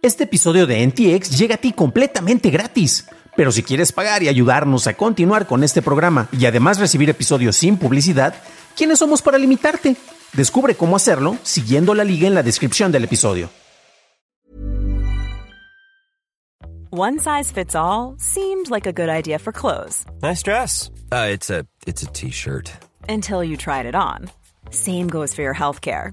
Este episodio de NTX llega a ti completamente gratis. Pero si quieres pagar y ayudarnos a continuar con este programa y además recibir episodios sin publicidad, ¿quiénes somos para limitarte? Descubre cómo hacerlo siguiendo la liga en la descripción del episodio. One size fits all seemed like a good idea for clothes. Nice dress. Uh, it's a it's a t-shirt. Until you tried it on. Same goes for your healthcare.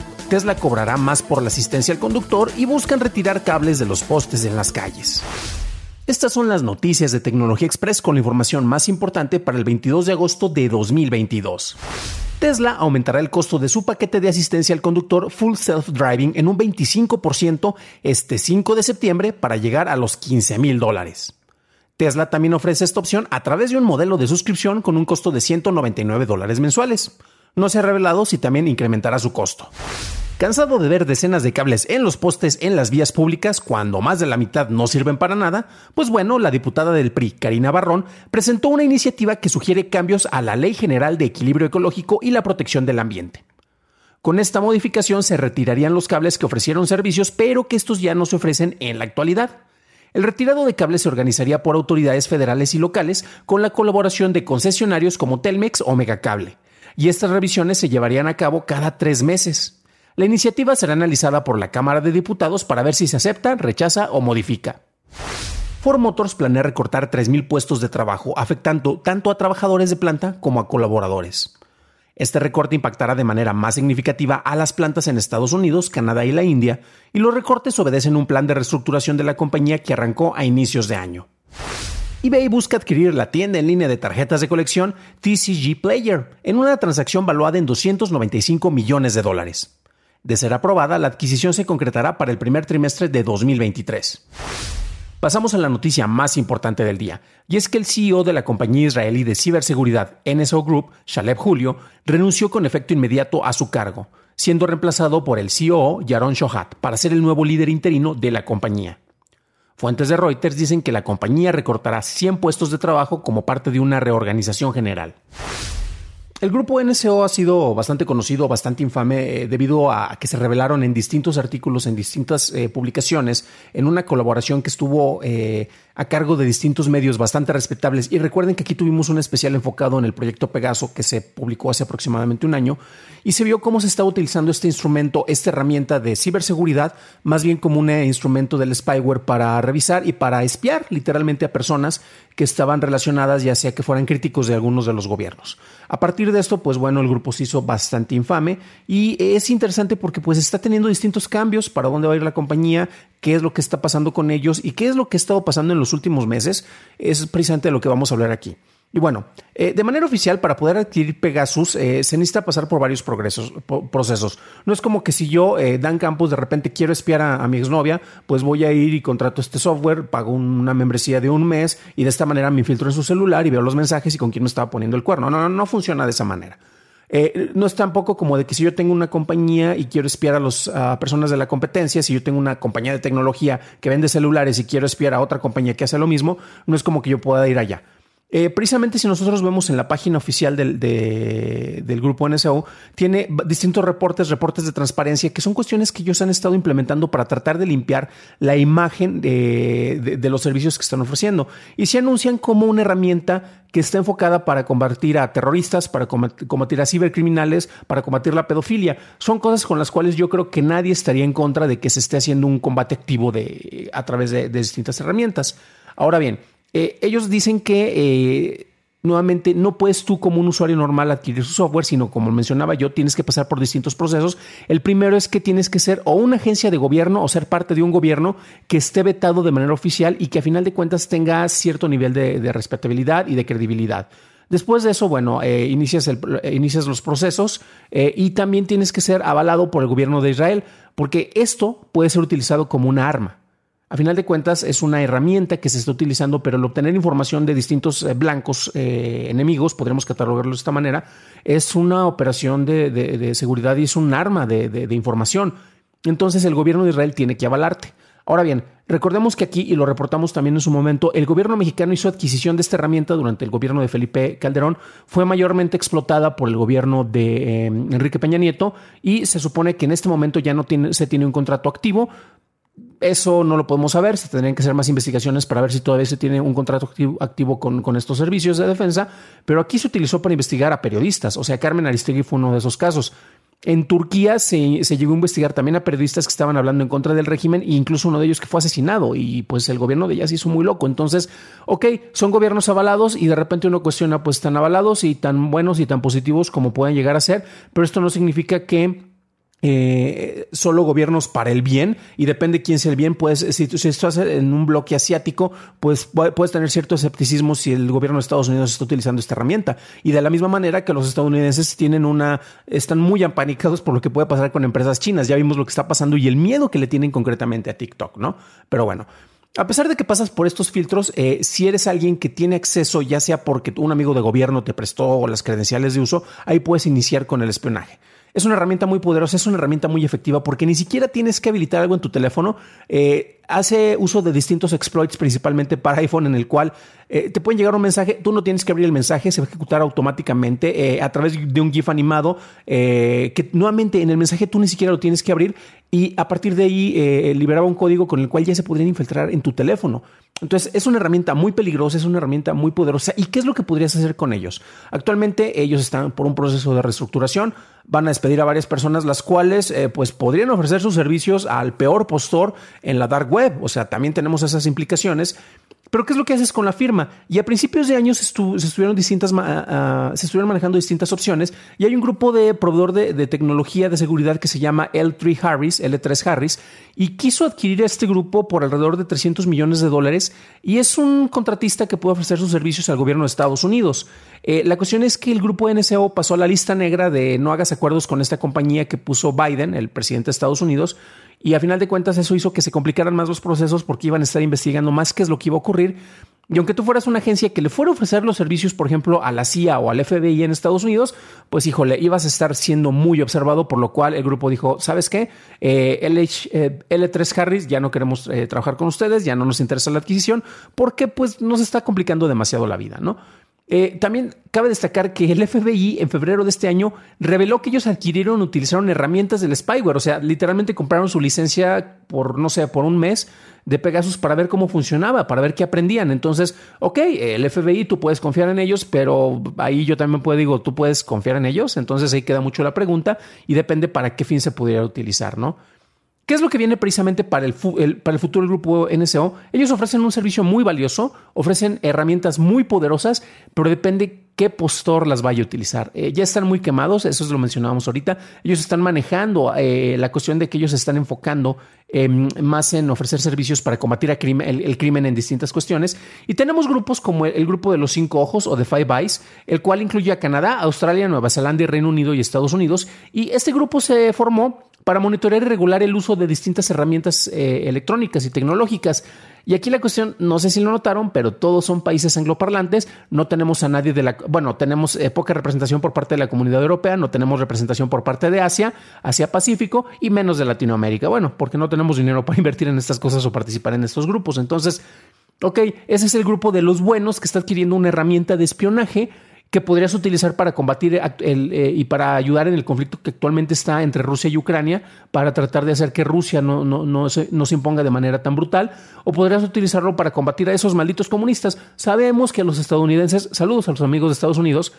Tesla cobrará más por la asistencia al conductor y buscan retirar cables de los postes en las calles. Estas son las noticias de Tecnología Express con la información más importante para el 22 de agosto de 2022. Tesla aumentará el costo de su paquete de asistencia al conductor Full Self Driving en un 25% este 5 de septiembre para llegar a los 15 mil dólares. Tesla también ofrece esta opción a través de un modelo de suscripción con un costo de 199 dólares mensuales. No se ha revelado si también incrementará su costo. Cansado de ver decenas de cables en los postes en las vías públicas cuando más de la mitad no sirven para nada, pues bueno, la diputada del PRI, Karina Barrón, presentó una iniciativa que sugiere cambios a la Ley General de Equilibrio Ecológico y la Protección del Ambiente. Con esta modificación se retirarían los cables que ofrecieron servicios, pero que estos ya no se ofrecen en la actualidad. El retirado de cables se organizaría por autoridades federales y locales con la colaboración de concesionarios como Telmex o Megacable, y estas revisiones se llevarían a cabo cada tres meses. La iniciativa será analizada por la Cámara de Diputados para ver si se acepta, rechaza o modifica. Ford Motors planea recortar 3.000 puestos de trabajo, afectando tanto a trabajadores de planta como a colaboradores. Este recorte impactará de manera más significativa a las plantas en Estados Unidos, Canadá y la India, y los recortes obedecen un plan de reestructuración de la compañía que arrancó a inicios de año. eBay busca adquirir la tienda en línea de tarjetas de colección TCG Player en una transacción valuada en 295 millones de dólares. De ser aprobada, la adquisición se concretará para el primer trimestre de 2023. Pasamos a la noticia más importante del día, y es que el CEO de la compañía israelí de ciberseguridad NSO Group, Shaleb Julio, renunció con efecto inmediato a su cargo, siendo reemplazado por el CEO Yaron Shohat para ser el nuevo líder interino de la compañía. Fuentes de Reuters dicen que la compañía recortará 100 puestos de trabajo como parte de una reorganización general. El grupo NSO ha sido bastante conocido, bastante infame, eh, debido a que se revelaron en distintos artículos, en distintas eh, publicaciones, en una colaboración que estuvo eh, a cargo de distintos medios bastante respetables. Y recuerden que aquí tuvimos un especial enfocado en el proyecto Pegaso que se publicó hace aproximadamente un año y se vio cómo se estaba utilizando este instrumento, esta herramienta de ciberseguridad, más bien como un instrumento del spyware para revisar y para espiar literalmente a personas que estaban relacionadas, ya sea que fueran críticos de algunos de los gobiernos. A partir de esto, pues bueno, el grupo se hizo bastante infame y es interesante porque pues está teniendo distintos cambios para dónde va a ir la compañía, qué es lo que está pasando con ellos y qué es lo que ha estado pasando en los últimos meses. Es precisamente lo que vamos a hablar aquí. Y bueno, eh, de manera oficial, para poder adquirir Pegasus, eh, se necesita pasar por varios procesos. No es como que si yo, eh, Dan Campos, de repente quiero espiar a, mi exnovia, pues voy a ir y contrato este software, pago una membresía de un mes y de esta manera me infiltro en su celular y veo los mensajes y con quién me estaba poniendo el cuerno. No, no, no funciona de esa manera. no es tampoco como de que si yo tengo una compañía y quiero espiar a las personas de la competencia, si yo tengo una compañía de tecnología que vende celulares y quiero espiar a otra compañía que hace lo mismo, no es como que yo pueda ir allá. Eh, precisamente si nosotros vemos en la página oficial del, del, grupo NSO, tiene distintos reportes, reportes de transparencia, que son cuestiones que ellos han estado implementando para tratar de limpiar la imagen de, de los servicios que están ofreciendo. Y se anuncian como una herramienta que está enfocada para combatir a terroristas, para combatir a cibercriminales, para combatir la pedofilia. Son cosas con las cuales yo creo que nadie estaría en contra de que se esté haciendo un combate activo de, a través de distintas herramientas. Ahora bien, eh, ellos dicen que eh, nuevamente no puedes tú como un usuario normal adquirir su software, sino como mencionaba yo, tienes que pasar por distintos procesos. El primero es que tienes que ser o una agencia de gobierno o ser parte de un gobierno que esté vetado de manera oficial y que a final de cuentas tenga cierto nivel de, respetabilidad y de credibilidad. Después de eso, bueno, eh, inicias, inicias, los procesos y también tienes que ser avalado por el gobierno de Israel, porque esto puede ser utilizado como una arma. A final de cuentas es una herramienta que se está utilizando, pero el obtener información de distintos eh, blancos eh, enemigos, podríamos catalogarlo de esta manera, es una operación de, seguridad y es un arma de información. Entonces el gobierno de Israel tiene que avalarte. Ahora bien, recordemos que aquí, y lo reportamos también en su momento, el gobierno mexicano hizo adquisición de esta herramienta durante el gobierno de Felipe Calderón, fue mayormente explotada por el gobierno de eh, Enrique Peña Nieto y se supone que en este momento ya no tiene, se tiene un contrato activo. Eso no lo podemos saber, se tendrían que hacer más investigaciones para ver si todavía se tiene un contrato activo, con, estos servicios de defensa, pero aquí se utilizó para investigar a periodistas, o sea, Carmen Aristegui fue uno de esos casos. En Turquía se, llegó a investigar también a periodistas que estaban hablando en contra del régimen e incluso uno de ellos que fue asesinado y pues el gobierno de ella se hizo muy loco. Entonces, ok, son gobiernos avalados y de repente uno cuestiona pues tan avalados y tan buenos y tan positivos como pueden llegar a ser, pero esto no significa que eh, solo gobiernos para el bien y depende quién sea el bien. Pues si, si estás en un bloque asiático, pues puedes tener cierto escepticismo si el gobierno de Estados Unidos está utilizando esta herramienta. Y de la misma manera que los estadounidenses tienen una, están muy apanicados por lo que puede pasar con empresas chinas. Ya vimos lo que está pasando y el miedo que le tienen concretamente a TikTok, ¿no? Pero bueno. A pesar de que pasas por estos filtros, eh, si eres alguien que tiene acceso, ya sea porque un amigo de gobierno te prestó las credenciales de uso, ahí puedes iniciar con el espionaje. Es una herramienta muy poderosa, es una herramienta muy efectiva porque ni siquiera tienes que habilitar algo en tu teléfono. Eh, hace uso de distintos exploits, principalmente para iPhone, en el cual eh, te pueden llegar un mensaje, tú no tienes que abrir el mensaje, se va a ejecutar automáticamente eh, a través de un GIF animado, que nuevamente en el mensaje tú ni siquiera lo tienes que abrir y a partir de ahí liberaba un código con el cual ya se podrían infiltrar en tu teléfono. Entonces es una herramienta muy peligrosa, es una herramienta muy poderosa. ¿Y qué es lo que podrías hacer con ellos? Actualmente ellos están por un proceso de reestructuración van a despedir a varias personas, las cuales eh, pues podrían ofrecer sus servicios al peor postor en la dark web. O sea, también tenemos esas implicaciones. Pero ¿qué es lo que haces con la firma? Y a principios de años se, estuvieron distintas, se estuvieron manejando distintas opciones y hay un grupo de proveedor de, tecnología de seguridad que se llama L3 Harris, L3 Harris, y quiso adquirir a este grupo por alrededor de 300 millones de dólares y es un contratista que puede ofrecer sus servicios al gobierno de Estados Unidos. Eh, la cuestión es que el grupo NSO pasó a la lista negra de no hagas acuerdos con esta compañía que puso Biden, el presidente de Estados Unidos, y a final de cuentas eso hizo que se complicaran más los procesos porque iban a estar investigando más qué es lo que iba a ocurrir. Y aunque tú fueras una agencia que le fuera a ofrecer los servicios, por ejemplo, a la CIA o al FBI en Estados Unidos, pues híjole, ibas a estar siendo muy observado, por lo cual el grupo dijo, ¿sabes qué? Eh, LH, eh, L3 Harris, ya no queremos eh, trabajar con ustedes, ya no nos interesa la adquisición, porque pues nos está complicando demasiado la vida, ¿no? Eh, también cabe destacar que el FBI en febrero de este año reveló que ellos adquirieron, utilizaron herramientas del spyware, o sea, literalmente compraron su licencia por, no sé, por un mes de Pegasus para ver cómo funcionaba, para ver qué aprendían. Entonces, ok, el FBI, tú puedes confiar en ellos, pero ahí yo también puedo, digo, tú puedes confiar en ellos. Entonces ahí queda mucho la pregunta y depende para qué fin se pudiera utilizar, ¿no? ¿Qué es lo que viene precisamente para el, para el futuro grupo NSO? Ellos ofrecen un servicio muy valioso, ofrecen herramientas muy poderosas, pero depende qué postor las vaya a utilizar. Eh, ya están muy quemados, eso lo mencionábamos ahorita. Ellos están manejando eh, la cuestión de que ellos se están enfocando em, más en ofrecer servicios para combatir el, crimen en distintas cuestiones. Y tenemos grupos como el, grupo de los cinco ojos o de Five Eyes, el cual incluye a Canadá, Australia, Nueva Zelanda, Reino Unido y Estados Unidos. Y este grupo se formó para monitorear y regular el uso de distintas herramientas eh, electrónicas y tecnológicas. Y aquí la cuestión, no sé si lo notaron, pero todos son países angloparlantes, no tenemos a nadie de la, bueno, tenemos eh, poca representación por parte de la comunidad europea, no tenemos representación por parte de Asia, Asia Pacífico y menos de Latinoamérica. Bueno, porque no tenemos dinero para invertir en estas cosas o participar en estos grupos. Entonces, ok, ese es el grupo de los buenos que está adquiriendo una herramienta de espionaje que podrías utilizar para combatir el, eh, y para ayudar en el conflicto que actualmente está entre Rusia y Ucrania, para tratar de hacer que Rusia no, no, no, se, no se imponga de manera tan brutal, o podrías utilizarlo para combatir a esos malditos comunistas. Sabemos que los estadounidenses, saludos a los amigos de Estados Unidos,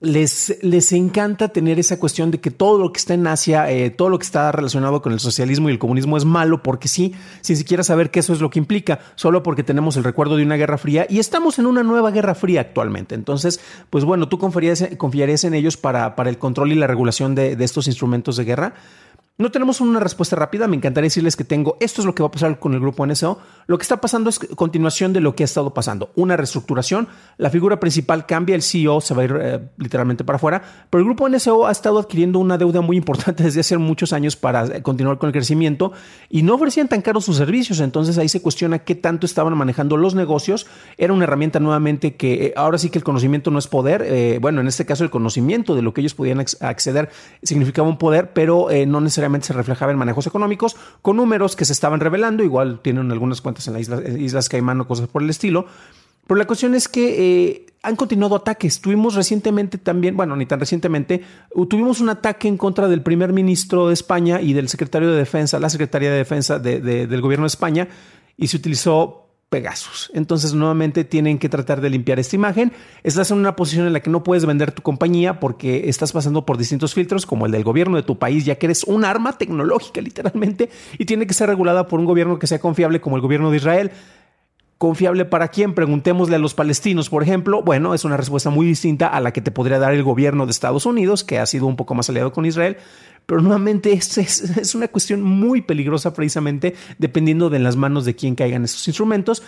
les, les encanta tener esa cuestión de que todo lo que está en Asia, eh, todo lo que está relacionado con el socialismo y el comunismo es malo, porque sí, sin siquiera saber qué eso es lo que implica, solo porque tenemos el recuerdo de una guerra fría y estamos en una nueva guerra fría actualmente. Entonces, pues bueno, tú confiarías, confiarías en ellos para, para el control y la regulación de, de estos instrumentos de guerra. No tenemos una respuesta rápida, me encantaría decirles que tengo, esto es lo que va a pasar con el grupo NSO. Lo que está pasando es continuación de lo que ha estado pasando, una reestructuración, la figura principal cambia, el CEO se va a ir eh, literalmente para afuera, pero el grupo NSO ha estado adquiriendo una deuda muy importante desde hace muchos años para eh, continuar con el crecimiento y no ofrecían tan caros sus servicios, entonces ahí se cuestiona qué tanto estaban manejando los negocios. Era una herramienta nuevamente que eh, ahora sí que el conocimiento no es poder, bueno, en este caso el conocimiento de lo que ellos podían acceder significaba un poder, pero no necesariamente se reflejaba en manejos económicos, con números que se estaban revelando, igual tienen algunas cuentas en las Islas, Islas Caimán o cosas por el estilo. Pero la cuestión es que eh, han continuado ataques. Tuvimos recientemente también, bueno, ni tan recientemente, tuvimos un ataque en contra del primer ministro de España y del secretario de Defensa, la Secretaría de Defensa del gobierno de España, y se utilizó Pegasus. Entonces, nuevamente tienen que tratar de limpiar esta imagen. Estás en una posición en la que no puedes vender tu compañía porque estás pasando por distintos filtros, como el del gobierno de tu país, ya que eres un arma tecnológica, literalmente, y tiene que ser regulada por un gobierno que sea confiable, como el gobierno de Israel. ¿Confiable para quién? Preguntémosle a los palestinos, por ejemplo. Bueno, es una respuesta muy distinta a la que te podría dar el gobierno de Estados Unidos, que ha sido un poco más aliado con Israel. Pero nuevamente es, es, una cuestión muy peligrosa precisamente dependiendo de las manos de quién caigan estos instrumentos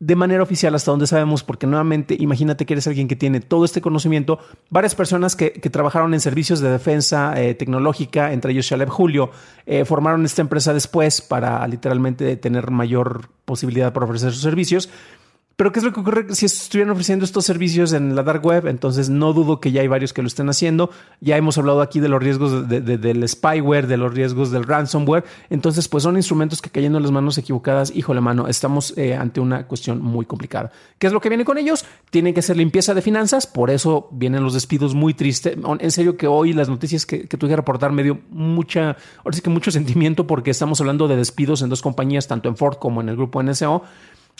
de manera oficial hasta donde sabemos, porque nuevamente imagínate que eres alguien que tiene todo este conocimiento, varias personas que, trabajaron en servicios de defensa eh, tecnológica, entre ellos Shaleb Julio, eh, formaron esta empresa después para literalmente tener mayor posibilidad para ofrecer sus servicios pero ¿qué es lo que ocurre si estuvieran ofreciendo estos servicios en la dark web? Entonces no dudo que ya hay varios que lo estén haciendo. Ya hemos hablado aquí de los riesgos del spyware, de los riesgos del ransomware. Entonces, pues son instrumentos que cayendo en las manos equivocadas, híjole mano, estamos eh, ante una cuestión muy complicada. ¿Qué es lo que viene con ellos? Tienen que hacer limpieza de finanzas, por eso vienen los despidos muy tristes. En serio que hoy las noticias que, que tuve que reportar me dio mucha, ahora sí que mucho sentimiento porque estamos hablando de despidos en dos compañías, tanto en Ford como en el grupo NSO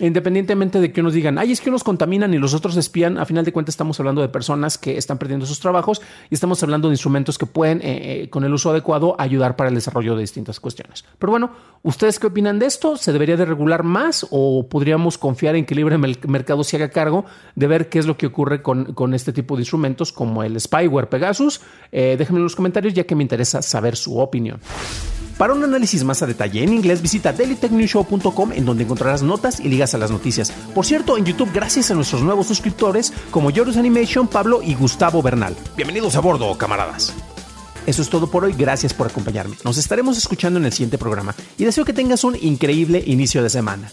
independientemente de que unos digan, ay, es que unos contaminan y los otros espían, a final de cuentas estamos hablando de personas que están perdiendo sus trabajos y estamos hablando de instrumentos que pueden, eh, eh, con el uso adecuado, ayudar para el desarrollo de distintas cuestiones. Pero bueno, ¿ustedes qué opinan de esto? ¿Se debería de regular más o podríamos confiar en que el libre mercado se haga cargo de ver qué es lo que ocurre con, con este tipo de instrumentos como el spyware Pegasus? Eh, déjenme en los comentarios ya que me interesa saber su opinión. Para un análisis más a detalle en inglés, visita dailytechnewshow.com en donde encontrarás notas y ligas a las noticias. Por cierto, en YouTube, gracias a nuestros nuevos suscriptores como Joris Animation, Pablo y Gustavo Bernal. Bienvenidos a bordo, camaradas. Eso es todo por hoy, gracias por acompañarme. Nos estaremos escuchando en el siguiente programa y deseo que tengas un increíble inicio de semana.